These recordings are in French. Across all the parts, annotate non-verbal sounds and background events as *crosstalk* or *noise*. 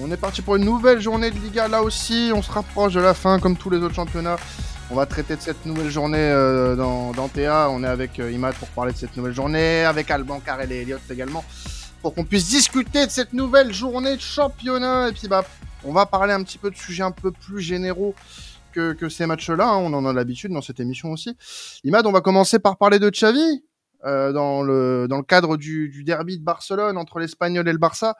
On est parti pour une nouvelle journée de Liga. Là aussi, on se rapproche de la fin, comme tous les autres championnats. On va traiter de cette nouvelle journée euh, dans, dans TA. On est avec euh, Imad pour parler de cette nouvelle journée, avec Alban, Karel et Elliott également, pour qu'on puisse discuter de cette nouvelle journée de championnat. Et puis, bah, on va parler un petit peu de sujets un peu plus généraux que, que ces matchs-là. hein. On en a l'habitude dans cette émission aussi. Imad, on va commencer par parler de Xavi. Euh, dans le cadre du, derby de Barcelone entre l'Espagnol et le Barça,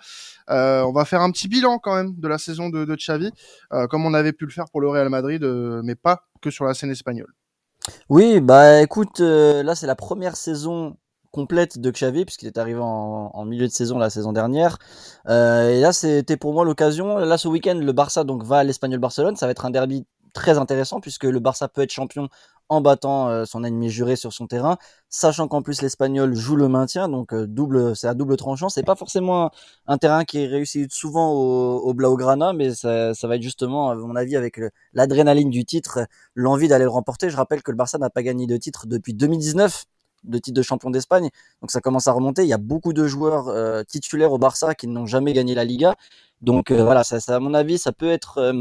Euh, on va faire un petit bilan quand même de la saison de, Xavi, euh, comme on avait pu le faire pour le Real Madrid, mais pas que sur la scène espagnole. Oui, bah écoute, là c'est la première saison complète de Xavi puisqu'il est arrivé en, en milieu de saison la saison dernière. Et là c'était pour moi l'occasion. Là ce week-end le Barça donc va à l'Espagnol Barcelone. Ça va être un derby très intéressant puisque le Barça peut être champion en battant euh, son ennemi juré sur son terrain, sachant qu'en plus l'Espagnol joue le maintien, donc euh, double, c'est à double tranchant. C'est pas forcément un, terrain qui réussit souvent au, au Blaugrana, mais ça, ça va être justement, à mon avis, avec l'adrénaline du titre, l'envie d'aller le remporter. Je rappelle que le Barça n'a pas gagné de titre depuis 2019 de titre de champion d'Espagne. Donc ça commence à remonter. Il y a beaucoup de joueurs euh, titulaires au Barça qui n'ont jamais gagné la Liga. Donc voilà, ça, à mon avis, ça peut être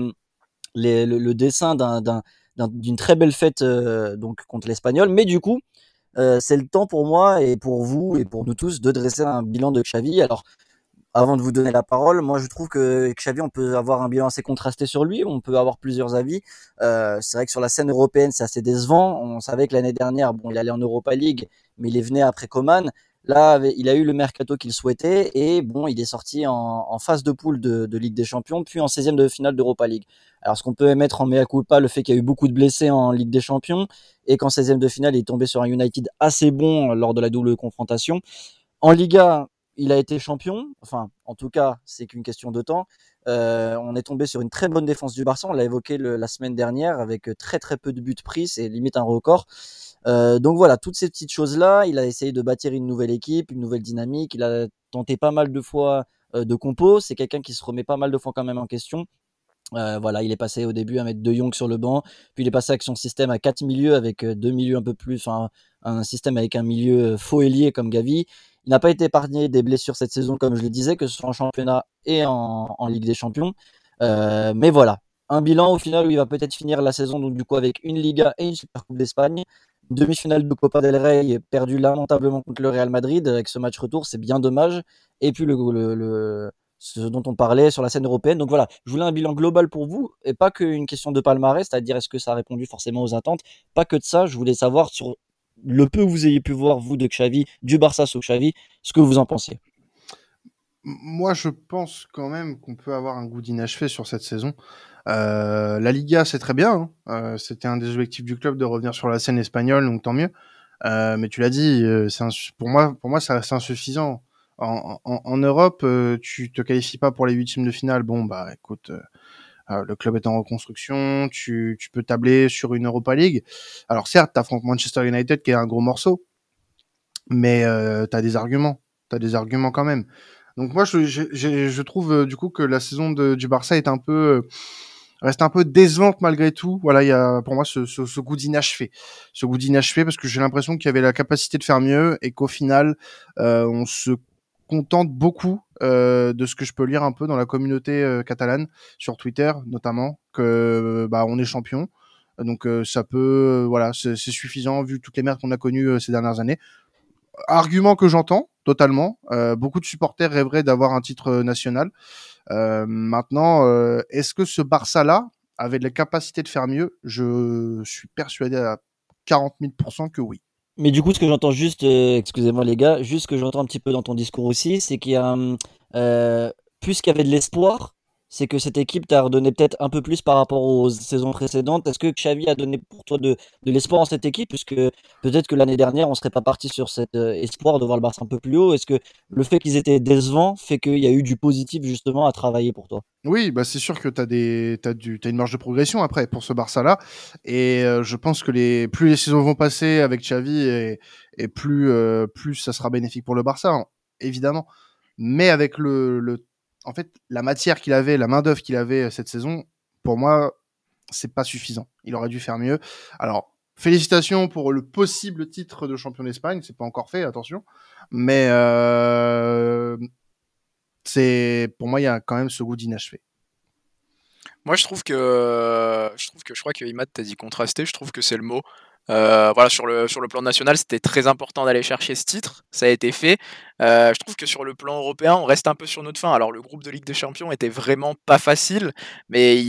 le, le dessin d'un- d'une très belle fête euh, donc contre l'Espagnol. Mais du coup, euh, c'est le temps pour moi et pour vous et pour nous tous de dresser un bilan de Xavi. Alors avant de vous donner la parole, moi je trouve que Xavi, on peut avoir un bilan assez contrasté sur lui, on peut avoir plusieurs avis. Euh, c'est vrai que sur la scène européenne, c'est assez décevant. On savait que l'année dernière, bon, il allait en Europa League, mais il est venu après Coman. Là, il a eu le mercato qu'il souhaitait et bon, il est sorti en, phase de poule de, Ligue des Champions, puis en 16e de finale d'Europa League. Alors, ce qu'on peut mettre en mea culpa, le fait qu'il y a eu beaucoup de blessés en Ligue des Champions et qu'en 16e de finale, il est tombé sur un United assez bon lors de la double confrontation. En Liga, il a été champion. Enfin, en tout cas, c'est qu'une question de temps. Euh, on est tombé sur une très bonne défense du Barça. On l'a évoqué la semaine dernière avec très très peu de buts pris. C'est limite un record. Euh, donc voilà, toutes ces petites choses-là, il a essayé de bâtir une nouvelle équipe, une nouvelle dynamique. Il a tenté pas mal de fois euh, de compos. C'est quelqu'un qui se remet pas mal de fois quand même en question. Euh, voilà, il est passé au début à mettre De Jong sur le banc, puis il est passé avec son système à quatre milieux, avec euh, deux milieux un peu plus, enfin un système avec un milieu euh, faux ailier comme Gavi. Il n'a pas été épargné des blessures cette saison, comme je le disais, que ce soit en championnat et en, Ligue des Champions. Mais voilà, un bilan au final où il va peut-être finir la saison donc du coup avec une Liga et une Super Coupe d'Espagne. Demi-finale de Copa del Rey perdue lamentablement contre le Real Madrid avec ce match retour, c'est bien dommage. Et puis le, le- ce dont on parlait sur la scène européenne. Donc voilà, je voulais un bilan global pour vous et pas qu'une question de palmarès, c'est-à-dire est-ce que ça a répondu forcément aux attentes. Pas que de ça, je voulais savoir sur le peu que vous ayez pu voir, vous, de Xavi, du Barça sous Xavi, ce que vous en pensiez. Moi, je pense quand même qu'on peut avoir un goût d'inachevé sur cette saison. Euh, la Liga, c'est très bien. hein. Euh, C'était un des objectifs du club de revenir sur la scène espagnole, donc tant mieux. Euh, mais tu l'as dit, pour moi, pour moi, c'est insuffisant. En, Europe, euh, tu te qualifies pas pour les huitièmes de finale. Bon, bah, écoute, euh, euh, le club est en reconstruction. Tu, tu peux tabler sur une Europa League. Alors certes, t'affrontes Manchester United qui est un gros morceau, mais euh, t'as des arguments. T'as des arguments quand même. Donc moi, je, je, je- trouve euh, du coup que la saison de, du Barça est un peu reste un peu décevante malgré tout. Voilà, il y a pour moi ce, ce, ce goût d'inachevé, ce goût d'inachevé parce que j'ai l'impression qu'il y avait la capacité de faire mieux et qu'au final, on se contente beaucoup euh, de ce que je peux lire un peu dans la communauté euh, catalane sur Twitter notamment que bah on est champion. Donc euh, ça peut, euh, voilà, c'est suffisant vu toutes les merdes qu'on a connues euh, ces dernières années argument que j'entends totalement. Euh, beaucoup de supporters rêveraient d'avoir un titre euh, national. Euh, maintenant, euh, est-ce que ce Barça-là avait la capacité de faire mieux? Je suis persuadé à 40 000% que oui. Mais du coup, ce que j'entends juste, euh, excusez-moi les gars, juste ce que j'entends un petit peu dans ton discours aussi, c'est qu'il y a, euh, puisqu'il y avait de l'espoir, c'est que cette équipe t'a redonné peut-être un peu plus par rapport aux saisons précédentes. Est-ce que Xavi a donné pour toi de, de l'espoir en cette équipe? Puisque peut-être que l'année dernière, on serait pas parti sur cet euh, espoir de voir le Barça un peu plus haut? Est-ce que le fait qu'ils étaient décevants fait qu'il y a eu du positif justement à travailler pour toi? Oui, bah c'est sûr que tu as des t'as une marge de progression après pour ce Barça là et euh, je pense que les plus les saisons vont passer avec Xavi et, et plus euh, plus ça sera bénéfique pour le Barça hein, évidemment. Mais avec le en fait la matière qu'il avait, la main d'œuvre qu'il avait euh, cette saison, pour moi c'est pas suffisant. Il aurait dû faire mieux. Alors félicitations pour le possible titre de champion d'Espagne, c'est pas encore fait, attention. Mais euh, c'est pour moi il y a quand même ce goût d'inachevé. Moi, je trouve que je trouve que je crois que Imad t'a dit contrasté. Je trouve que c'est le mot. Euh, voilà, sur le, sur le plan national, c'était très important d'aller chercher ce titre. Ça a été fait. Euh, je trouve que sur le plan européen, on reste un peu sur notre fin. Alors, le groupe de Ligue des Champions était vraiment pas facile, mais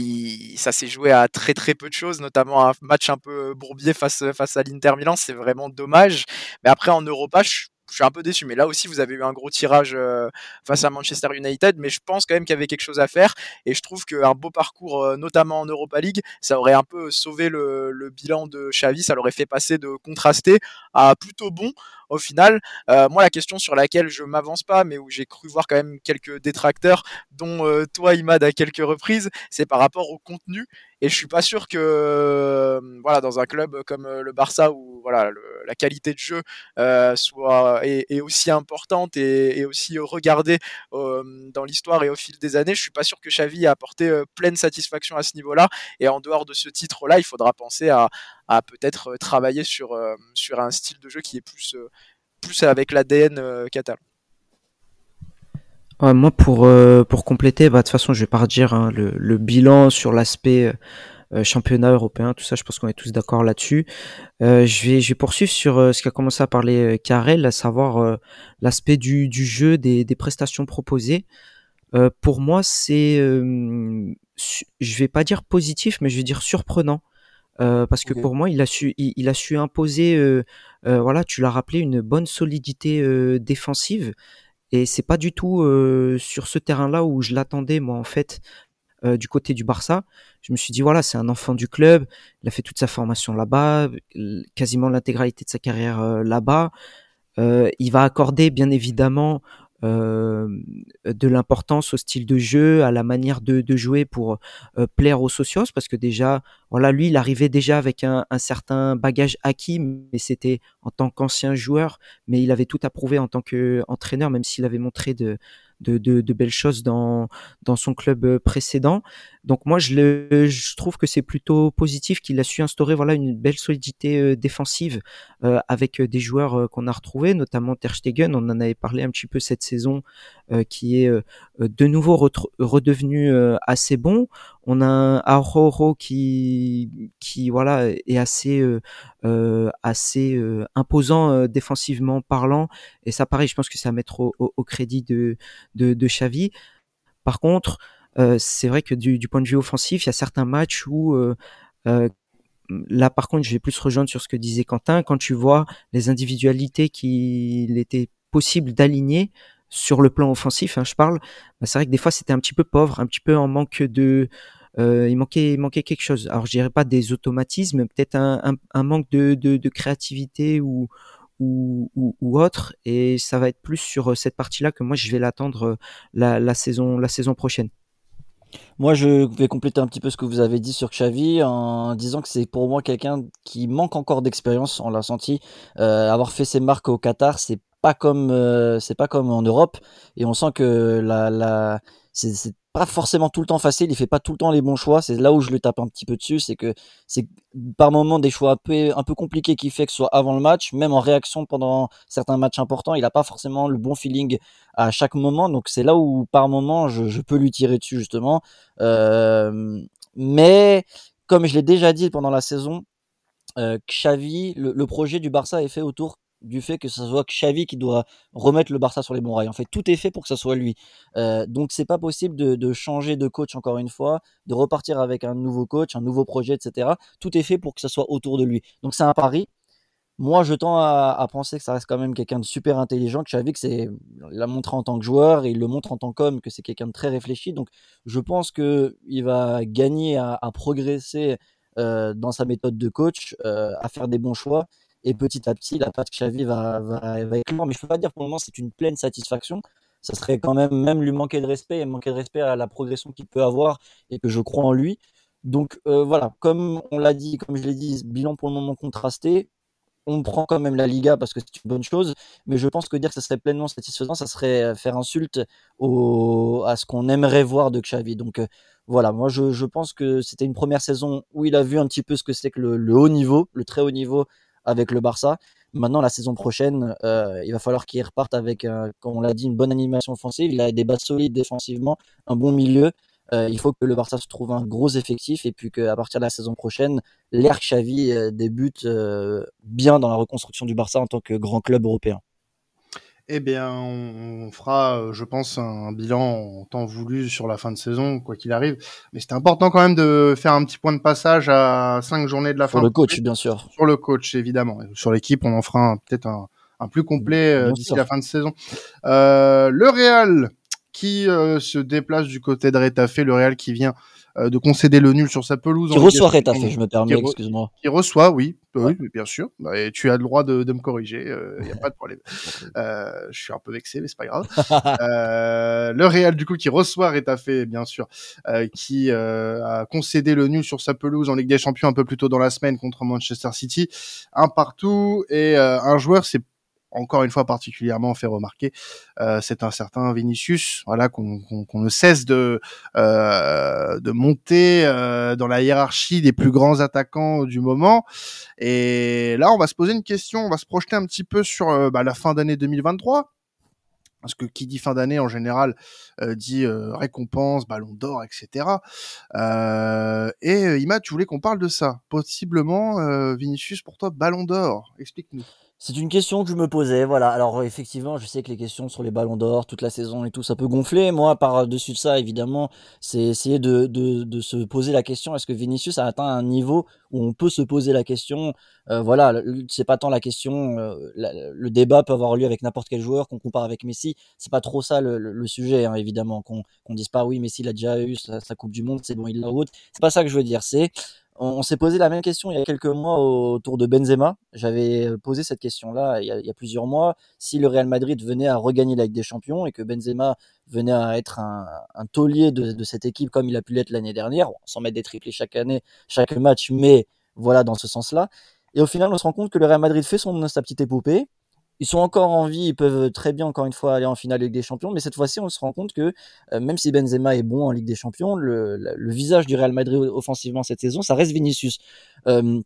ça s'est joué à très très peu de choses, notamment un match un peu bourbier face, face à l'Inter Milan. C'est vraiment dommage. Mais après, en Europa, je je suis un peu déçu. Mais là aussi, vous avez eu un gros tirage euh, face à Manchester United, mais je pense quand même qu'il y avait quelque chose à faire. Et je trouve qu'un beau parcours, euh, notamment en Europa League, ça aurait un peu sauvé le, le bilan de Xavi. Ça l'aurait fait passer de contrasté à plutôt bon au final. Euh, moi, la question sur laquelle je m'avance pas, mais où j'ai cru voir quand même quelques détracteurs, dont euh, toi, Imad, à quelques reprises, c'est par rapport au contenu. Et je suis pas sûr que, euh, voilà, dans un club comme le Barça, où voilà, la qualité de jeu soit est, aussi importante et, aussi regardée dans l'histoire et au fil des années, je suis pas sûr que Xavi a apporté pleine satisfaction à ce niveau-là. Et en dehors de ce titre-là, il faudra penser à, à peut-être travailler sur, sur un style de jeu qui est plus plus avec l'ADN euh, catalan. moi, pour, euh, pour compléter, bah, de toute façon, je vais pas redire hein, le, bilan sur l'aspect euh, championnat européen, tout ça, je pense qu'on est tous d'accord là-dessus. je, vais, je vais poursuivre sur ce qu'a commencé à parler Karel, à savoir l'aspect du, du jeu, des, des prestations proposées. pour moi, c'est, je vais pas dire positif, mais je vais dire surprenant. Euh, parce que pour moi, il a su, il, a su imposer, euh, euh, voilà, tu l'as rappelé, une bonne solidité défensive. Et c'est pas du tout sur ce terrain-là où je l'attendais, moi, en fait, du côté du Barça. Je me suis dit, voilà, c'est un enfant du club. Il a fait toute sa formation là-bas, quasiment l'intégralité de sa carrière là-bas. il va accorder, bien évidemment, de l'importance au style de jeu, à la manière de, de jouer pour euh, plaire aux socios, parce que déjà, voilà, lui, il arrivait déjà avec un, un certain bagage acquis, mais c'était en tant qu'ancien joueur, mais il avait tout approuvé en tant qu'entraîneur, même s'il avait montré de, de, de, de, belles choses dans, dans son club euh, précédent. Donc moi, je, le, je trouve que c'est plutôt positif qu'il a su instaurer voilà une belle solidité euh, défensive euh, avec des joueurs qu'on a retrouvés, notamment Ter Stegen. On en avait parlé un petit peu cette saison, qui est de nouveau redevenu assez bon. On a un Aurora qui qui voilà est assez assez imposant défensivement parlant et ça pareil je pense que c'est à mettre au, crédit de de, de Xavi. Par contre, euh, c'est vrai que du, point de vue offensif, il y a certains matchs où euh, euh, là par contre je vais plus rejoindre sur ce que disait Quentin quand tu vois les individualités qu'il était possible d'aligner sur le plan offensif hein, je parle bah, c'est vrai que des fois c'était un petit peu pauvre un petit peu en manque de il manquait il manquait quelque chose alors je dirais pas des automatismes peut-être un, manque de, de, créativité ou ou, ou, autre. Et ça va être plus sur euh, cette partie-là que moi je vais l'attendre euh, la, la, saison, la saison prochaine. Moi, je vais compléter un petit peu ce que vous avez dit sur Xavi en disant que c'est pour moi quelqu'un qui manque encore d'expérience. On l'a senti. Euh, avoir fait ses marques au Qatar, c'est pas comme c'est pas comme en Europe et on sent que la, la c'est pas forcément tout le temps facile, il fait pas tout le temps les bons choix. C'est là où je le tape un petit peu dessus, c'est que c'est par moments des choix un peu, un peu compliqués qui fait que ce soit avant le match, même en réaction pendant certains matchs importants, il a pas forcément le bon feeling à chaque moment. Donc c'est là où par moment je, je, peux lui tirer dessus justement. Euh, mais comme je l'ai déjà dit pendant la saison, euh, Xavi, le, le, projet du Barça est fait autour du fait que ce soit Xavi qui doit remettre le Barça sur les bons rails. En fait, tout est fait pour que ce soit lui. Euh, donc, c'est pas possible de, changer de coach encore une fois, de repartir avec un nouveau coach, un nouveau projet, etc. Tout est fait pour que ce soit autour de lui. Donc, c'est un pari. Moi, je tends à, penser que ça reste quand même quelqu'un de super intelligent. Que Xavi, que c'est, l'a montré en tant que joueur et il le montre en tant qu'homme, que c'est quelqu'un de très réfléchi. Donc, je pense que il va gagner à, à progresser euh, dans sa méthode de coach, euh, à faire des bons choix et petit à petit, la patte Xavi va, va, va. Mais je peux pas dire pour le moment c'est une pleine satisfaction. Ça serait quand même même lui manquer de respect et manquer de respect à la progression qu'il peut avoir et que je crois en lui. Donc euh, voilà, comme on l'a dit, comme je l'ai dit, bilan pour le moment contrasté. On prend quand même la Liga parce que c'est une bonne chose, mais je pense que dire que ça serait pleinement satisfaisant, ça serait faire insulte à ce qu'on aimerait voir de Xavi. Donc euh, voilà, moi je, pense que c'était une première saison où il a vu un petit peu ce que c'est que le haut niveau, le très haut niveau avec le Barça. Maintenant, la saison prochaine, euh, il va falloir qu'il reparte avec, comme on l'a dit, une bonne animation offensive. Il a des bases solides défensivement, un bon milieu. Euh, il faut que le Barça se trouve un gros effectif et puis qu'à partir de la saison prochaine, l'ère Xavi euh, débute euh, bien dans la reconstruction du Barça en tant que grand club européen. Eh bien, on fera, je pense, un bilan en temps voulu sur la fin de saison, quoi qu'il arrive. Mais c'était important quand même de faire un petit point de passage à cinq journées de la fin. Sur le coach, bien sûr. Sur le coach, évidemment. Sur l'équipe, on en fera peut-être un, un, plus complet d'ici la fin de saison. Euh, le Real, qui euh, se déplace du côté de Rétafé, le Real qui vient euh, de concéder le nul sur sa pelouse. Qui reçoit Rétafé, je me permets, excuse-moi. Qui reçoit, oui, oui, bien sûr. Bah, et tu as le droit de, de me corriger, il euh, n'y a pas de problème. *laughs* je suis un peu vexé, mais c'est pas grave. *laughs* le Real, du coup, qui reçoit Rétafé, bien sûr, qui a concédé le nul sur sa pelouse en Ligue des Champions un peu plus tôt dans la semaine contre Manchester City. Un partout, et un joueur, c'est encore une fois particulièrement fait remarquer, euh, c'est un certain Vinicius, voilà qu'on ne cesse de euh, de monter euh, dans la hiérarchie des plus grands attaquants du moment. Et là, on va se poser une question, on va se projeter un petit peu sur bah, la fin d'année 2023. Parce que qui dit fin d'année en général dit récompense, ballon d'or, etc. et Ima, tu voulais qu'on parle de ça, possiblement Vinicius pour toi ballon d'or. Explique-nous. C'est une question que je me posais, voilà. Alors effectivement, je sais que les questions sur les ballons d'or, toute la saison et tout, ça peut gonfler. Moi, par-dessus de ça, évidemment, c'est essayer de, se poser la question, est-ce que Vinicius a atteint un niveau où on peut se poser la question? Euh, Voilà, c'est pas tant la question, euh, le débat peut avoir lieu avec n'importe quel joueur qu'on compare avec Messi. C'est pas trop ça le, sujet, hein, évidemment, qu'on qu'on dise pas oui, Messi il a déjà eu sa, sa Coupe du Monde, c'est bon, il l'a haute. C'est pas ça que je veux dire, c'est on, s'est posé la même question il y a quelques mois autour de Benzema. J'avais euh, posé cette question-là il, y a plusieurs mois. Si le Real Madrid venait à regagner la Ligue des Champions et que Benzema venait à être un, taulier de, cette équipe comme il a pu l'être l'année dernière, sans mettre des triplés chaque année, chaque match, mais voilà dans ce sens-là. Et au final, on se rend compte que le Real Madrid fait son, sa petite épopée, ils sont encore en vie, ils peuvent très bien encore une fois aller en finale Ligue des Champions, mais cette fois-ci on se rend compte que euh, même si Benzema est bon en Ligue des Champions, le, le, visage du Real Madrid offensivement cette saison, ça reste Vinicius. Euh,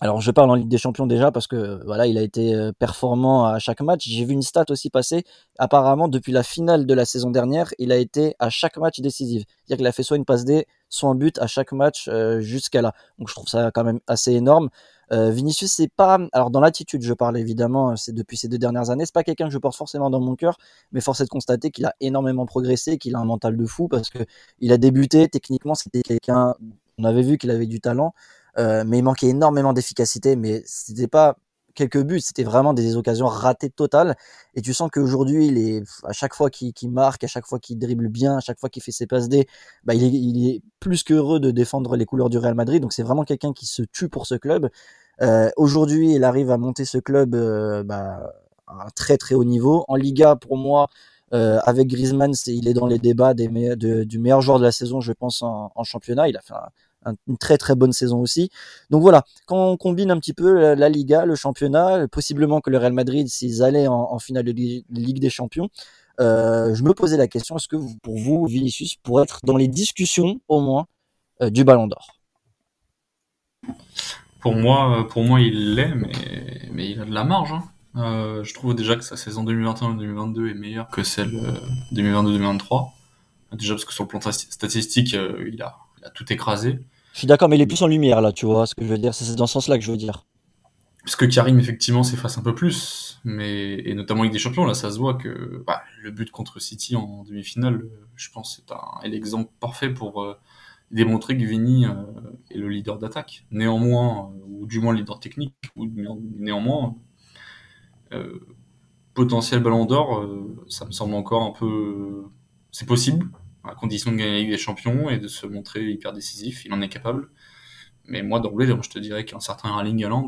alors je parle en Ligue des Champions déjà parce que voilà, il a été euh, performant à chaque match. J'ai vu une stat aussi passer. Apparemment, depuis la finale de la saison dernière, il a été à chaque match décisif. C'est-à-dire qu'il a fait soit une passe D, soit un but à chaque match jusqu'à là. Donc je trouve ça quand même assez énorme. Euh, Vinicius, c'est pas. Alors, dans l'attitude, je parle évidemment, c'est depuis ces deux dernières années. C'est pas quelqu'un que je porte forcément dans mon cœur, mais force est de constater qu'il a énormément progressé, qu'il a un mental de fou parce que il a débuté. Techniquement, c'était quelqu'un. On avait vu qu'il avait du talent, euh, mais il manquait énormément d'efficacité. Mais c'était pas quelques buts, c'était vraiment des occasions ratées totales. Et tu sens qu'aujourd'hui, il est à chaque fois qu'il marque, à chaque fois qu'il dribble bien, à chaque fois qu'il fait ses passes D, bah, il, est, plus qu'heureux de défendre les couleurs du Real Madrid. Donc c'est vraiment quelqu'un qui se tue pour ce club. Euh, aujourd'hui, il arrive à monter ce club euh, bah, à un très très haut niveau. En Liga, pour moi, euh, avec Griezmann, il est dans les débats des du meilleur joueur de la saison, je pense, en, en championnat. Il a fait un, une très très bonne saison aussi. Donc voilà, quand on combine un petit peu la, Liga, le championnat, possiblement que le Real Madrid, s'ils allaient en, finale de Ligue des Champions, euh, je me posais la question est-ce que pour vous, Vinicius pourrait être dans les discussions au moins euh, du Ballon d'Or? Pour moi, pour moi, il l'est, mais, mais il a de la marge. Hein. Euh, je trouve déjà que sa saison 2021-2022 est meilleure que celle 2022-2023. Déjà parce que sur le plan statistique, il a tout écrasé. Je suis d'accord, mais il est plus en lumière là, tu vois ce que je veux dire. C'est dans ce sens-là que je veux dire. Parce que Karim, effectivement, s'efface un peu plus, mais et notamment avec des champions, là, ça se voit que bah, le but contre City en demi-finale, je pense, c'est un, l'exemple parfait pour euh, démontrer que Vini euh, est le leader d'attaque. Néanmoins, euh, ou du moins le leader technique, ou néanmoins, potentiel Ballon d'Or, ça me semble encore un peu, c'est possible, à condition de gagner la Ligue des Champions et de se montrer hyper décisif. Il en est capable. Mais moi, d'emblée, je te dirais qu'un certain Erling Haaland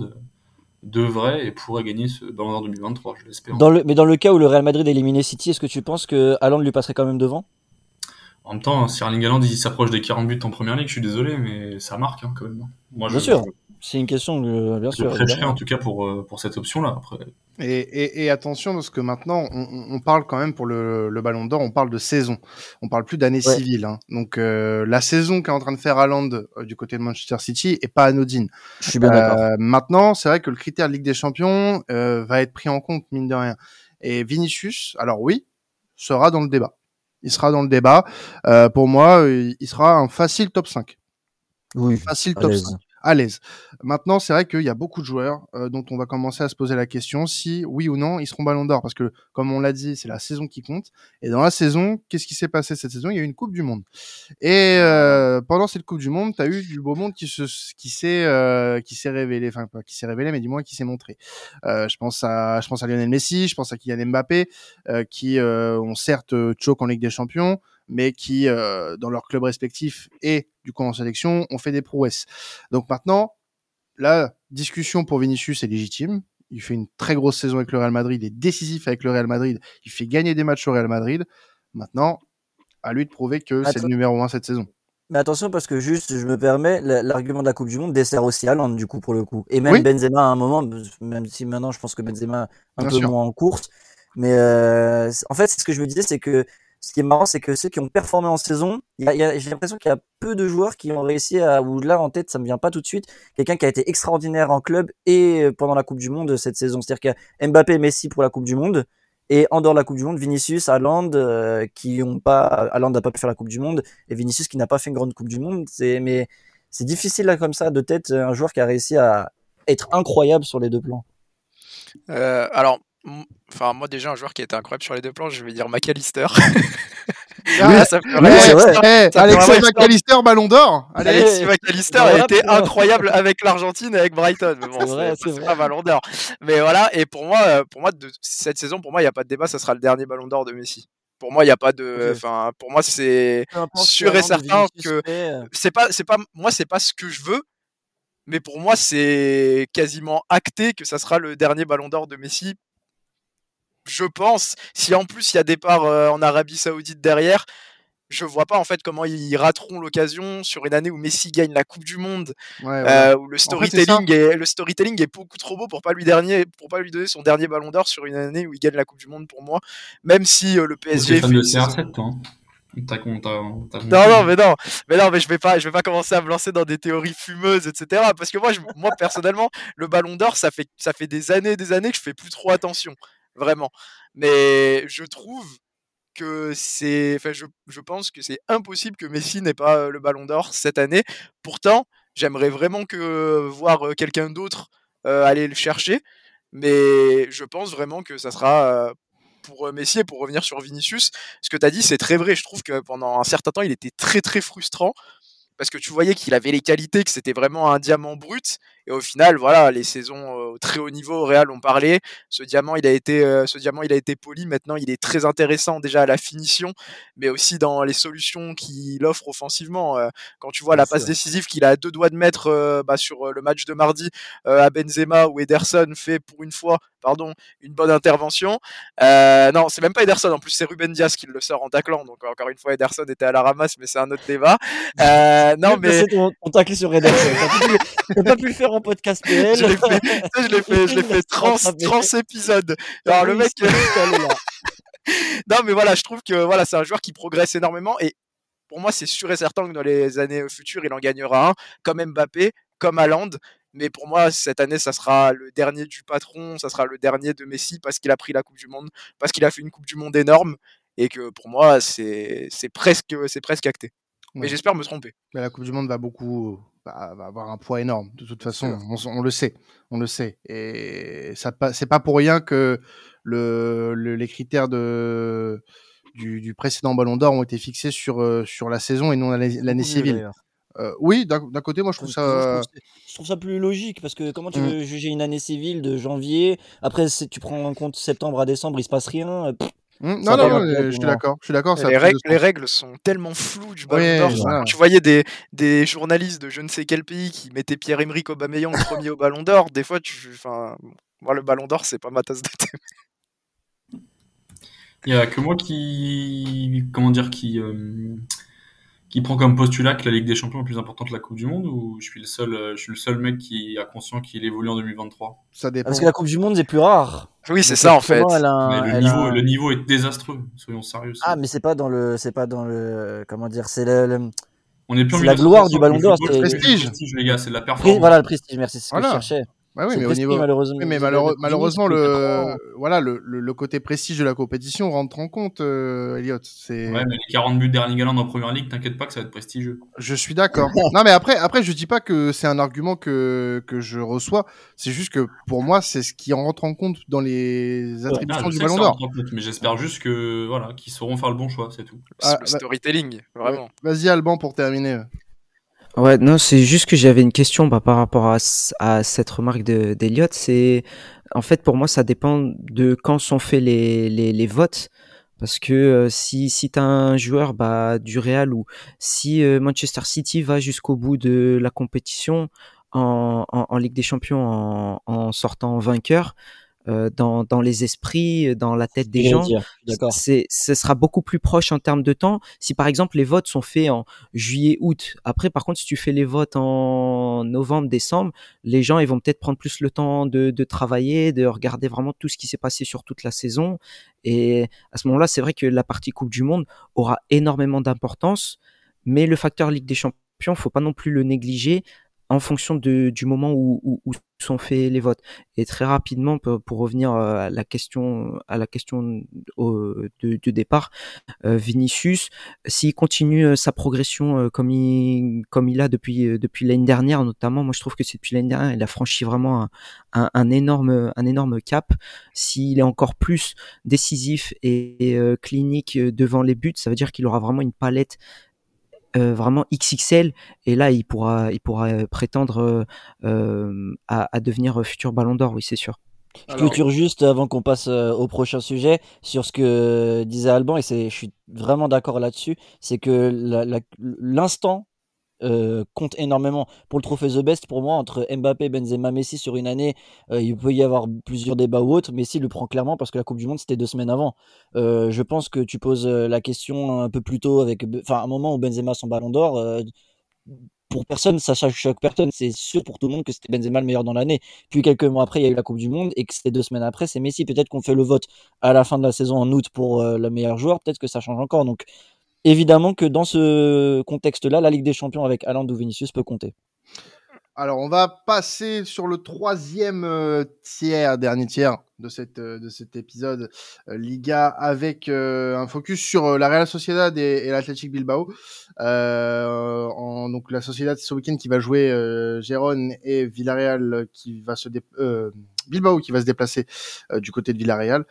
devrait et pourrait gagner ce Ballon d'Or 2023, je l'espère. mais dans le cas où le Real Madrid éliminait City, est-ce que tu penses que Haaland lui passerait quand même devant? En même temps, si Erling Haaland s'approche des 40 buts en première ligue, je suis désolé, mais ça marque hein, quand même. Moi, Bien sûr. C'est une question, de, bien Je sûr. évidemment. en tout cas pour, euh, pour cette option-là. Après, Et, et, et attention, parce que maintenant, on, on parle quand même pour le, le Ballon d'Or, on parle de saison. On parle plus d'année Ouais. civile. Hein. Donc euh, la saison qu'est en train de faire Haaland euh, du côté de Manchester City est pas anodine. Je suis bien d'accord. Euh, maintenant, c'est vrai que le critère Ligue des Champions euh, va être pris en compte, mine de rien. Et Vinicius, alors oui, sera dans le débat. Il sera dans le débat. Euh, pour moi, il sera un facile top 5. Oui, Facile top l'aise. 5. À l'aise. Maintenant, c'est vrai qu'il y a beaucoup de joueurs euh, dont on va commencer à se poser la question si, oui ou non, ils seront Ballon d'Or. Parce que, comme on l'a dit, c'est la saison qui compte. Et dans la saison, qu'est-ce qui s'est passé cette saison? Il y a eu une Coupe du Monde. Et euh, pendant cette Coupe du Monde, tu as eu du beau monde qui se, euh, qui s'est révélé, enfin pas qui s'est révélé, mais du moins qui s'est montré. Je pense à, je pense à Lionel Messi, je pense à Kylian Mbappé, qui ont certes choke en Ligue des Champions, mais qui, dans leur club respectif et du coup en sélection, ont fait des prouesses. Donc maintenant, la discussion pour Vinicius est légitime. Il fait une très grosse saison avec le Real Madrid, il est décisif avec le Real Madrid, il fait gagner des matchs au Real Madrid. Maintenant, à lui de prouver que c'est le numéro un cette saison. Mais attention parce que juste, je me permets, la- l'argument de la Coupe du Monde dessert aussi Haaland du coup pour le coup. Et même Oui. Benzema à un moment, même si maintenant je pense que Benzema un Bien peu sûr. moins en course. Mais euh, en fait, c'est ce que je me disais, c'est que ce qui est marrant, c'est que ceux qui ont performé en saison, j'ai l'impression qu'il y a peu de joueurs qui ont réussi à, ou là en tête, ça me vient pas tout de suite, quelqu'un qui a été extraordinaire en club et euh, pendant la Coupe du Monde cette saison. C'est-à-dire qu'il y a Mbappé et Messi pour la Coupe du Monde. Et en dehors de la Coupe du Monde, Vinicius, Haaland, euh, qui ont pas, Haaland n'a pas pu faire la Coupe du Monde, et Vinicius qui n'a pas fait une grande Coupe du Monde. C'est, mais c'est difficile là comme ça de tête un joueur qui a réussi à être incroyable sur les deux plans. Euh, alors, enfin moi déjà un joueur qui a été incroyable sur les deux plans, je vais dire McAllister. *laughs* Ah, ça oui. Eh, ça Alexis McAllister, Ballon d'Or Alexis McAllister a été incroyable avec l'Argentine et avec Brighton. Mais bon, C'est vrai, c'est c'est c'est vrai. pas Ballon d'Or. Mais voilà, et pour moi, euh, pour moi de, cette saison, pour moi, il n'y a pas de débat, ça sera le dernier Ballon d'Or de Messi. Pour moi, il n'y a pas de. Enfin, pour moi, c'est sûr et certain que euh, c'est pas, c'est pas, moi, c'est pas ce que je veux. Mais pour moi, c'est quasiment acté que ça sera le dernier Ballon d'Or de Messi. Je pense. Si en plus il y a départ euh, en Arabie Saoudite derrière, je vois pas en fait comment ils rateront l'occasion sur une année où Messi gagne la Coupe du Monde, Ouais, euh, où le storytelling est le storytelling est beaucoup trop beau pour pas lui dernier, pour pas lui donner son dernier Ballon d'Or sur une année où il gagne la Coupe du Monde pour moi. Même si euh, le PSG fait de une saison- CR7, toi. hein. Non, non, mais non, mais non, mais je vais pas, je vais pas commencer à me lancer dans des théories fumeuses, etc. Parce que moi, je- moi personnellement, le Ballon d'Or, ça fait, ça fait des années, et des années que je fais plus trop attention, vraiment. Mais je trouve que c'est, impossible que Messi n'ait pas euh, le Ballon d'Or cette année. Pourtant, j'aimerais vraiment que voir euh, quelqu'un d'autre euh, aller le chercher, mais je pense vraiment que ça sera pour Messi et pour revenir sur Vinicius, ce que tu as dit, c'est très vrai. Je trouve que pendant un certain temps, il était très très frustrant parce que tu voyais qu'il avait les qualités, que c'était vraiment un diamant brut. Et au final, voilà, les saisons euh, au très haut niveau au Real ont parlé. Ce diamant, il a été, euh, ce diamant, il a été poli. Maintenant, il est très intéressant déjà à la finition, mais aussi dans les solutions qu'il offre offensivement. Euh, quand tu vois la passe décisive qu'il a à deux doigts de mettre bah, sur le match de mardi à Benzema, où Ederson fait pour une fois, pardon, une bonne intervention. Euh, non, c'est même pas Ederson. En plus, c'est Ruben Diaz qui le sort en taclant. Donc encore une fois, Ederson était à la ramasse, mais c'est un autre débat. Euh, non, mais ton tacle sur Ederson. T'as pas pu- pas pu le faire en podcast PL. *laughs* je l'ai fait, je l'ai fait, *laughs* je l'ai fait 30, Rattrapé. 30 épisodes. Alors le mec, *laughs* non mais voilà, je trouve que voilà, c'est un joueur qui progresse énormément et pour moi, c'est sûr et certain que dans les années futures, il en gagnera un, comme Mbappé, comme Haaland. Mais pour moi, cette année, ça sera le dernier du patron, ça sera le dernier de Messi parce qu'il a pris la Coupe du Monde, parce qu'il a fait une Coupe du Monde énorme et que pour moi, c'est c'est presque, c'est presque acté. Mais Ouais. j'espère me tromper. Mais la Coupe du Monde va beaucoup, va, va avoir un poids énorme. De toute façon, on, le sait, on le sait. Et ça, c'est pas pour rien que le, le- les critères de du, du précédent Ballon d'Or ont été fixés sur euh, sur la saison et non l'année civile. Euh, oui, d'un côté, moi je trouve Je ça. trouve, je trouve ça plus logique parce que comment tu Mm. veux juger une année civile de janvier? Après tu prends en compte septembre à décembre il se passe rien pff, hmm, non, non, pour je suis d'accord, je suis d'accord. Les règles, les règles sont tellement floues du Ballon d'Or. tu voyais des, des journalistes de je ne sais quel pays qui mettaient Pierre-Emerick Aubameyang *laughs* premier au Ballon d'Or, des fois, tu, enfin, moi le Ballon d'Or, c'est pas ma tasse de thé. Il y a que moi qui, comment dire, qui, euh, qui prend comme postulat que la Ligue des Champions est plus importante que la Coupe du Monde ou je suis le seul, euh, je suis le seul mec qui a conscient qu'il évolue en 2023 Ça dépend. Parce que la Coupe du Monde est plus rare. Oui, c'est ça en fait. un- le niveau, un- le niveau est désastreux. Soyons sérieux. Ah, mais c'est pas dans le, c'est pas dans le, comment dire, c'est le, le- on est plus en la 1960, gloire du Ballon d'Or, c'est- le Prestige. prestige, les gars, c'est la performance. voilà le prestige. Merci, c'est ce que je cherchais. Bah oui, mais au prestige, niveau. malheureusement. Oui, mais malheureux- malheureusement, le, voilà, le, le, le côté prestige de la compétition rentre en compte, euh, Elliot. C'est, Ouais, mais les 40 buts d'Erling Haaland en première ligue, t'inquiète pas que ça va être prestigieux. je suis d'accord. *laughs* non, mais après, après, je dis pas que c'est un argument que, que je reçois. C'est juste que pour moi, c'est ce qui rentre en compte dans les attributions du Ballon d'Or. mais j'espère juste que voilà, qu'ils sauront faire le bon choix, c'est tout. C'est Ah, le bah- storytelling, vraiment. Vas-y, Alban, pour terminer. Ouais, non, c'est juste que j'avais une question bah, par rapport à, à cette remarque de- d'Eliott. C'est en fait pour moi ça dépend de quand sont faits les, les, les votes. Parce que euh, si, si tu as un joueur bah, du Real ou si euh, Manchester City va jusqu'au bout de la compétition en, en, en Ligue des Champions en, en sortant vainqueur, dans, dans les esprits, dans la tête des gens, c'est, ce sera beaucoup plus proche en termes de temps. Si par exemple les votes sont faits en juillet, août, après par contre si tu fais les votes en novembre, décembre, les gens ils vont peut-être prendre plus le temps de, de travailler, de regarder vraiment tout ce qui s'est passé sur toute la saison. Et à ce moment-là, c'est vrai que la partie Coupe du Monde aura énormément d'importance, mais le facteur Ligue des Champions, faut pas non plus le négliger en fonction de, du moment où, où, où sont faits les votes. Et très rapidement, pour, pour revenir euh, à la question, à la question au, de, de départ, euh, Vinicius, s'il continue euh, sa progression euh, comme il, comme il a depuis, depuis l'année dernière, notamment, moi je trouve que c'est depuis l'année dernière, il a franchi vraiment un, un, énorme, un énorme cap. S'il est encore plus décisif et, et euh, clinique devant les buts, ça veut dire qu'il aura vraiment une palette euh, vraiment XXL et là il pourra il pourra euh, prétendre euh, euh, à, à devenir futur Ballon d'Or oui c'est sûr Je clôture juste avant qu'on passe au prochain sujet sur ce que disait Alban et c'est, je suis vraiment d'accord là-dessus. C'est que l'instant euh, compte énormément pour le trophée The Best. Pour moi, entre Mbappé, Benzema, Messi sur une année, euh, il peut y avoir plusieurs débats ou autres. Messi le prend clairement parce que la Coupe du Monde c'était deux semaines avant. Euh, je pense que tu poses la question un peu plus tôt avec, enfin, un moment où Benzema son Ballon d'Or. pour personne, ça choque personne. C'est sûr pour tout le monde que c'était Benzema le meilleur dans l'année. Puis quelques mois après, il y a eu la Coupe du Monde et que c'était deux semaines après, c'est Messi. Peut-être qu'on fait le vote à la fin de la saison en août pour le meilleur joueur. Peut-être que ça change encore. Donc, évidemment que dans ce contexte-là, la Ligue des Champions avec Haaland ou Vinicius peut compter. Alors, on va passer sur le troisième euh, tiers, dernier tiers de, cette, euh, de cet épisode euh, Liga avec un focus sur la Real Sociedad et, et l'Athletic Bilbao. Donc, la Sociedad ce week-end qui va jouer Gérone et Villarreal qui va se Bilbao qui va se déplacer du côté de Villarreal.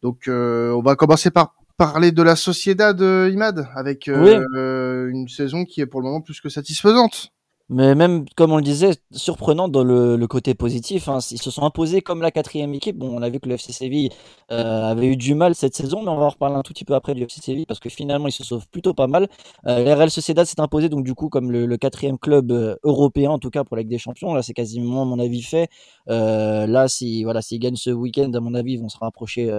Donc, on va commencer par parler de la Sociedad euh, Imad avec euh, une saison qui est pour le moment plus que satisfaisante. Mais même, comme on le disait, surprenant dans le, le côté positif. hein. Ils se sont imposés comme la quatrième équipe. Bon, on a vu que le FC Séville euh, avait eu du mal cette saison, mais on va en reparler un tout petit peu après du FC Séville parce que finalement, ils se sauvent plutôt pas mal. Euh, la Real Sociedad s'est imposé donc du coup comme le, le quatrième club euh, européen, en tout cas pour la Ligue des Champions. Là, c'est quasiment, à mon avis, fait. Euh, là, si voilà, s'ils gagnent ce week-end, à mon avis, ils vont se rapprocher.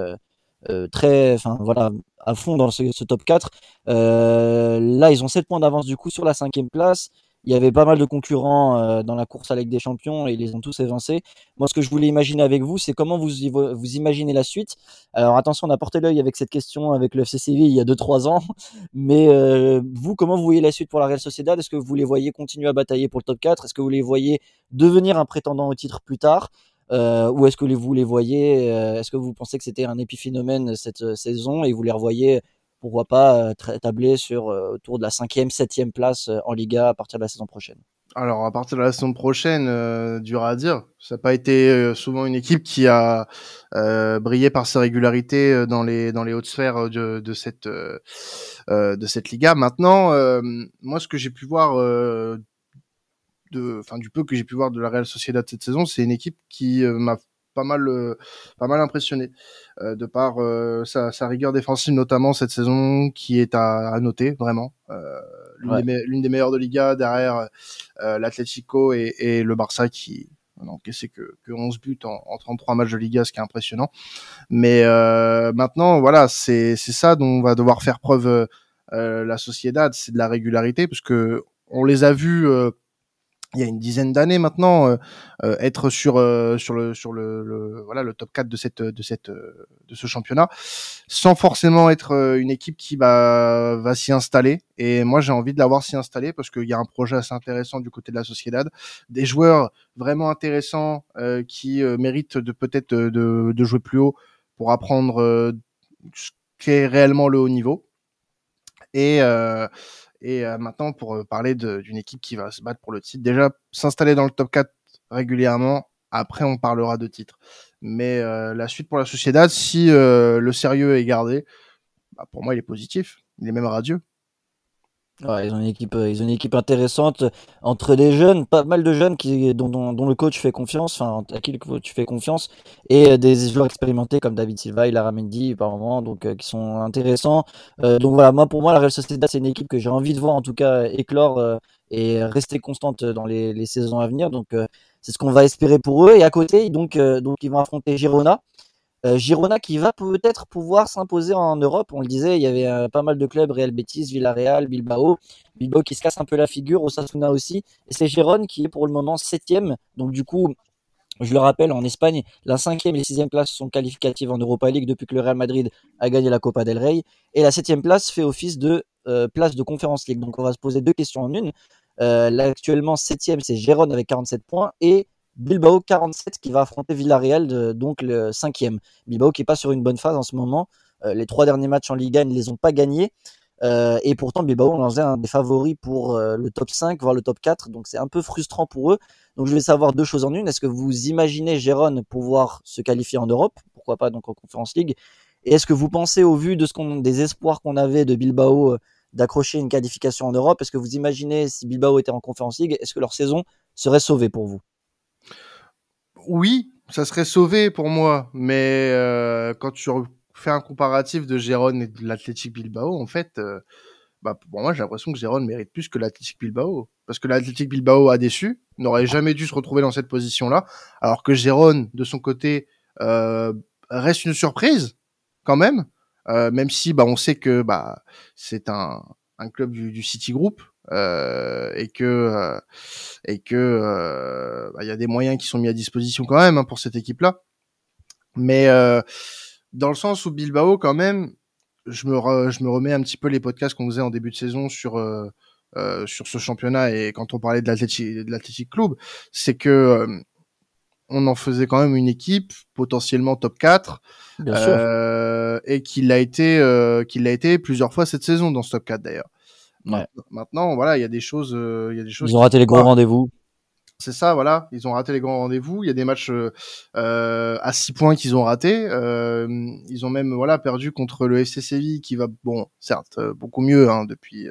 Euh, très, enfin voilà, à fond dans ce, ce top 4. Euh, là, ils ont 7 points d'avance du coup sur la cinquième place. Il y avait pas mal de concurrents euh, dans la course à des Champions et ils les ont tous évincés. Moi, ce que je voulais imaginer avec vous, c'est comment vous, vous imaginez la suite. Alors attention, on a porté l'œil avec cette question avec le FC Séville il y a 2-3 ans. *laughs* Mais euh, vous, comment vous voyez la suite pour la Real Sociedad? Est-ce que vous les voyez continuer à batailler pour le top 4 Est-ce que vous les voyez devenir un prétendant au titre plus tard? Euh, ou est-ce que vous les voyez euh, Est-ce que vous pensez que c'était un épiphénomène cette euh, saison et vous les revoyez pourquoi pas euh, tabler sur euh, autour de la cinquième, septième place euh, en Liga à partir de la saison prochaine? Alors, à partir de la saison prochaine, euh, dur à dire. Ça n'a pas été euh, souvent une équipe qui a euh, brillé par sa régularité euh, dans les dans les hautes sphères euh, de, de cette euh, euh, de cette Liga. Maintenant, euh, moi, ce que j'ai pu voir euh, de, enfin, du peu que j'ai pu voir de la Real Sociedad cette saison, c'est une équipe qui euh, m'a pas mal euh, pas mal impressionné euh, de par euh, sa, sa rigueur défensive notamment cette saison qui est à, à noter vraiment l'une Ouais. des, me- l'une des meilleures de Liga derrière l'Atlético et, et le Barça qui n'ont encaissé que, que 11 buts en, en 33 matchs de Liga, ce qui est impressionnant. Mais maintenant, voilà, c'est ça dont on va devoir faire preuve la Sociedad, c'est de la régularité, parce que on les a vus il y a une dizaine d'années maintenant euh, euh, être sur euh, sur le sur le, le, voilà le top 4 de cette de cette de ce championnat sans forcément être une équipe qui va va s'y installer. Et moi j'ai envie de l'avoir s'y installer parce qu'il y a un projet assez intéressant du côté de la Sociedad. Des joueurs vraiment intéressants qui méritent de peut-être de, de jouer plus haut pour apprendre ce qu'est réellement le haut niveau. Et et euh, maintenant, pour euh, parler d'une équipe qui va se battre pour le titre, déjà s'installer dans le top 4 régulièrement. Après, on parlera de titre. Mais euh, la suite pour la Sociedad, si le sérieux est gardé, bah, pour moi, il est positif. Il est même radieux ils ont une équipe, euh, ils ont une équipe intéressante entre des jeunes, pas mal de jeunes dont, le coach fait confiance, enfin à qui le coach fait confiance, et euh, des joueurs expérimentés comme David Silva, Ilara Mendy par moment, donc euh, qui sont intéressants. donc voilà, moi pour moi la Real Sociedad c'est une équipe que j'ai envie de voir en tout cas éclore et rester constante dans les, les saisons à venir. Donc c'est ce qu'on va espérer pour eux. Et à côté donc donc ils vont affronter Girona. Euh, Girona qui va peut-être pouvoir s'imposer en Europe. On le disait, il y avait euh, pas mal de clubs, Real Betis, Villarreal, Bilbao. Bilbao qui se casse un peu la figure, Osasuna aussi. Et c'est Girona qui est pour le moment septième. Donc du coup, je le rappelle, en Espagne, la cinquième et la sixième place sont qualificatives en Europa League depuis que le Real Madrid a gagné la Copa del Rey. Et la septième place fait office de euh, place de Conference League. Donc on va se poser deux questions en une. là, actuellement, septième, c'est Girona avec 47 points. Et Bilbao 47 qui va affronter Villarreal, donc le cinquième. Bilbao qui est pas sur une bonne phase en ce moment. Euh, les trois derniers matchs en Liga, ils ne les ont pas gagnés. Euh, et pourtant, Bilbao, on faisait un des favoris pour euh, le top 5, voire le top 4. Donc c'est un peu frustrant pour eux. Donc je vais savoir deux choses en une. Est-ce que vous imaginez Gérone pouvoir se qualifier en Europe? Pourquoi pas donc en Conference League? Et est-ce que vous pensez, au vu de ce des espoirs qu'on avait de Bilbao d'accrocher une qualification en Europe, est-ce que vous imaginez si Bilbao était en Conference League, est-ce que leur saison serait sauvée pour vous? Oui, ça serait sauvé pour moi, mais euh, quand tu fais un comparatif de Gérone et de l'Athletic Bilbao, en fait, euh, bah, pour moi, j'ai l'impression que Gérone mérite plus que l'Athletic Bilbao. Parce que l'Athletic Bilbao a déçu, n'aurait jamais dû se retrouver dans cette position-là, alors que Gérone, de son côté, euh, reste une surprise, quand même, même si bah, on sait que bah, c'est un, un club du, du City Group, euh, et que euh, et que euh, bah, il y a des moyens qui sont mis à disposition quand même hein, pour cette équipe-là. Mais dans le sens où Bilbao quand même, je me je me remets un petit peu les podcasts qu'on faisait en début de saison sur euh, sur ce championnat et quand on parlait de l'Athletic Club, c'est que on en faisait quand même une équipe potentiellement top 4 euh, et qu'il a été euh, qu'il l'a été plusieurs fois cette saison dans ce top 4 d'ailleurs. Maintenant, voilà, il y a des choses, euh, il y a des choses. Ils ont raté les gros rendez-vous. C'est ça, voilà. Ils ont raté les grands rendez-vous. Il y a des matchs euh, euh à 6 points qu'ils ont ratés. Euh, ils ont même voilà perdu contre le FC Séville qui va bon, certes beaucoup mieux hein, depuis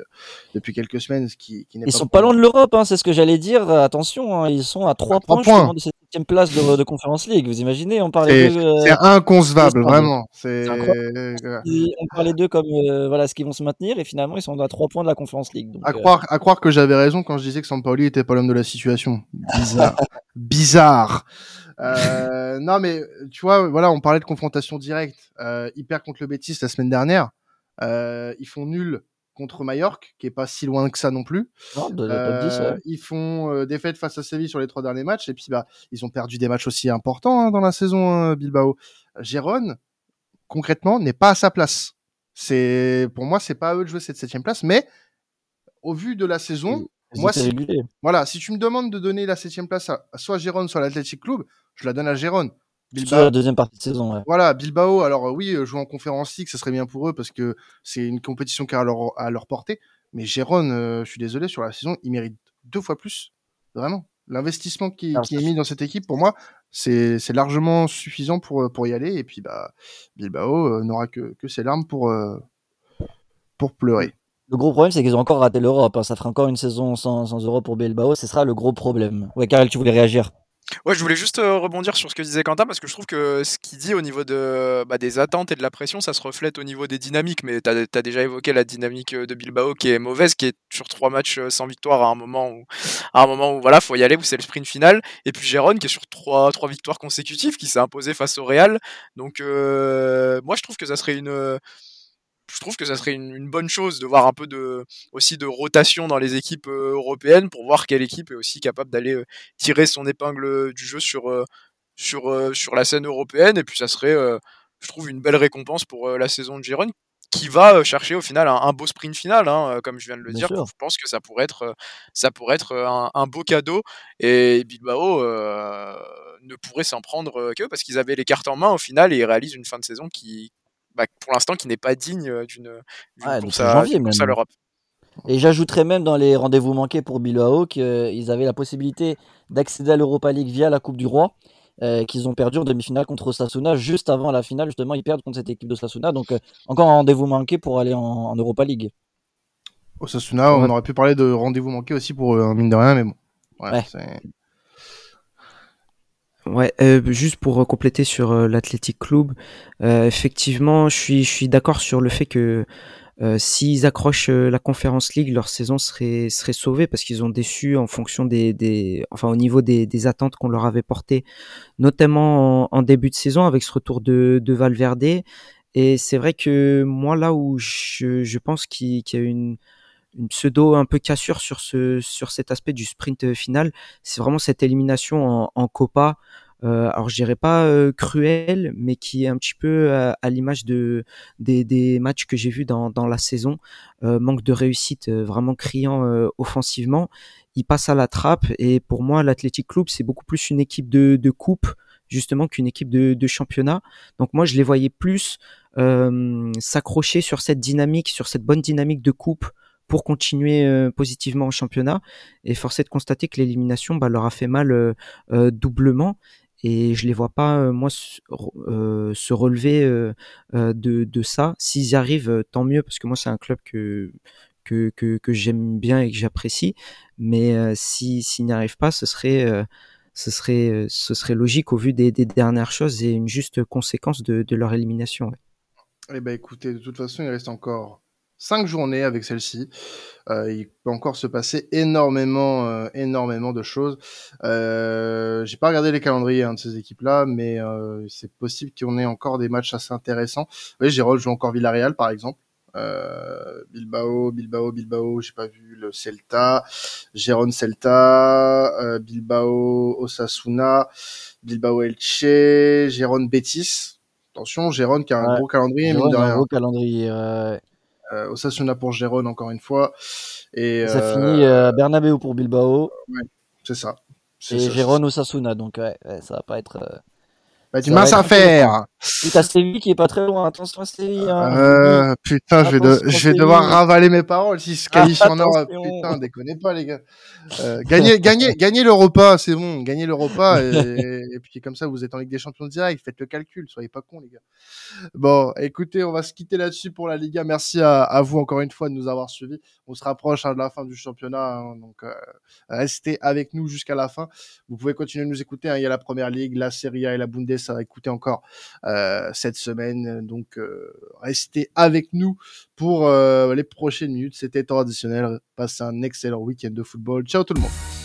depuis quelques semaines. Ce qui, qui ils pas sont pas loin de l'Europe, hein, c'est ce que j'allais dire. Attention, hein, ils sont à 3 points, points. de cette septième place de, de Conference League. Vous imaginez On parlait c'est inconcevable, vraiment. C'est on parlait d'eux comme voilà ce qu'ils vont se maintenir et finalement ils sont à 3 points de la Conference League. à croire à croire que j'avais raison quand je disais que Sampaoli était pas l'homme de la situation bizarre. *laughs* bizarre. Euh, non, mais tu vois, voilà, on parlait de confrontation directe. Euh, ils perdent contre le Betis la semaine dernière. Euh, ils font nul contre Mallorca, qui est pas si loin que ça non plus. euh, Ils font euh, défaite face à Séville sur les trois derniers matchs, et puis bah, ils ont perdu des matchs aussi importants hein, dans la saison hein, Bilbao. Gérone, concrètement, n'est pas à sa place. C'est pour moi, c'est pas à eux de jouer cette septième place, mais au vu de la saison, moi, si, voilà, si tu me demandes de donner la septième place à, soit Gérone, soit l'Athletic Club, je la donne à Gérone. Bilbao, la deuxième partie de saison. Ouais. Voilà, Bilbao. Alors oui, euh, jouer en conférence League, ça serait bien pour eux parce que c'est une compétition qui a à leur, à leur portée. Mais Gérone, euh, je suis désolé, sur la saison, il mérite deux fois plus. Vraiment. L'investissement qui, qui, est mis dans cette équipe, pour moi, c'est largement suffisant pour, pour y aller. Et puis, bah, Bilbao euh, n'aura que, que ses larmes pour, pour pleurer. Le gros problème, c'est qu'ils ont encore raté l'Europe. Hein. Ça fera encore une saison sans, sans Europe pour Bilbao. Ce sera le gros problème. Ouais, Karel, tu voulais réagir Ouais, je voulais juste euh, rebondir sur ce que disait Quentin parce que je trouve que ce qu'il dit au niveau de, bah, des attentes et de la pression, ça se reflète au niveau des dynamiques. Mais tu as, déjà évoqué la dynamique euh, de Bilbao qui est mauvaise, qui est sur trois matchs euh, sans victoire à un moment où, à un moment où voilà, faut y aller, où c'est le sprint final. Et puis Gérone qui est sur trois, trois victoires consécutives, qui s'est imposé face au Real. Donc moi, je trouve que ça serait une je trouve que ça serait une, une, bonne chose de voir un peu de aussi de rotation dans les équipes européennes pour voir quelle équipe est aussi capable d'aller tirer son épingle du jeu sur sur sur la scène européenne. Et puis ça serait je trouve une belle récompense pour la saison de Giron qui va chercher au final un, beau sprint final, hein, comme je viens de le dire. Je pense que ça pourrait être, ça pourrait être un, un beau cadeau. Et Bilbao euh, ne pourrait s'en prendre que parce qu'ils avaient les cartes en main au final et ils réalisent une fin de saison qui, bah, pour l'instant, qui n'est pas digne d'une ouais, course, à, l'Europe. Et j'ajouterais même dans les rendez-vous manqués pour Bilbao qu'ils avaient la possibilité d'accéder à l'Europa League via la Coupe du Roi. Euh, qu'ils ont perdu en demi-finale contre Osasuna juste avant la finale justement ils perdent contre cette équipe d'Osasuna. Donc euh, encore un rendez-vous manqué pour aller en, en Europa League. Osasuna on aurait pu parler de rendez-vous manqué aussi pour un euh, mine de rien mais bon. Ouais, ouais. ouais juste pour compléter sur l'Athletic Club, effectivement, je suis, je suis d'accord sur le fait que euh, s'ils accrochent euh, la Conference League, leur saison serait, serait sauvée parce qu'ils ont déçu en fonction des, des enfin au niveau des, des attentes qu'on leur avait portées, notamment en, début de saison avec ce retour de, de Valverde. Et c'est vrai que moi là où je, je pense qu'il y a une, une pseudo un peu cassure sur ce sur cet aspect du sprint final, c'est vraiment cette élimination en, en Copa euh, alors je dirais pas euh, cruel, mais qui est un petit peu à, l'image de des, des, matchs que j'ai vus dans, dans la saison. Euh, manque de réussite vraiment criant offensivement. Il passe à la trappe et pour moi l'Athletic Club c'est beaucoup plus une équipe de, de coupe justement qu'une équipe de, de, championnat. Donc moi je les voyais plus s'accrocher sur cette dynamique, sur cette bonne dynamique de coupe pour continuer positivement en championnat. Et forcé de constater que l'élimination bah, leur a fait mal doublement et je les vois pas euh, moi euh, se relever euh, de, ça. S'ils y arrivent, tant mieux parce que moi c'est un club que que, que, j'aime bien et que j'apprécie. Mais si s'ils n'y arrivent pas, ce serait ce serait ce serait logique au vu des, dernières choses et une juste conséquence de, leur élimination. Eh ben écoutez, de toute façon, il reste encore cinq journées avec celle-ci. Euh, il peut encore se passer énormément, euh, énormément de choses. Euh, J'ai pas regardé les calendriers hein, de ces équipes-là, mais euh, c'est possible qu'on ait encore des matchs assez intéressants. Oui, Gérald joue encore Villarreal, par exemple. Euh, Bilbao, Bilbao, Bilbao, j'ai pas vu le Celta, Gérone Celta, euh, Bilbao Osasuna, Bilbao Elche, Gérone Betis. Attention, Gérone qui a un gros calendrier, mine de rien. Un gros calendrier. Euh, Osasuna pour Gérone encore une fois. Et ça euh, finit euh, Bernabeu pour Bilbao. Ouais, c'est ça. Et Gérone Osasuna, donc ouais, ça va pas être. Bah, du mince à faire. Et t'as Séville qui est pas très loin. Attention à Séville. Hein. Euh, putain, je vais, de... je vais devoir ravaler mes paroles si se qualifie en Europe. Putain, déconnez pas, les gars. Euh, gagnez, gagnez, gagnez l'Europa, c'est bon. Gagnez l'Europa et... et, puis comme ça, vous êtes en Ligue des Champions direct. Faites le calcul. Soyez pas cons, les gars. Bon, écoutez, on va se quitter là-dessus pour la Liga. Merci à, à, vous encore une fois de nous avoir suivis. On se rapproche hein, de la fin du championnat, hein, donc euh, restez avec nous jusqu'à la fin. Vous pouvez continuer de nous écouter. Il y a la Première Ligue, la Serie A et la Bundes à écouter encore euh, cette semaine. Donc, euh, restez avec nous pour euh, les prochaines minutes. C'était temps additionnel. Passez un excellent week-end de football. Ciao tout le monde.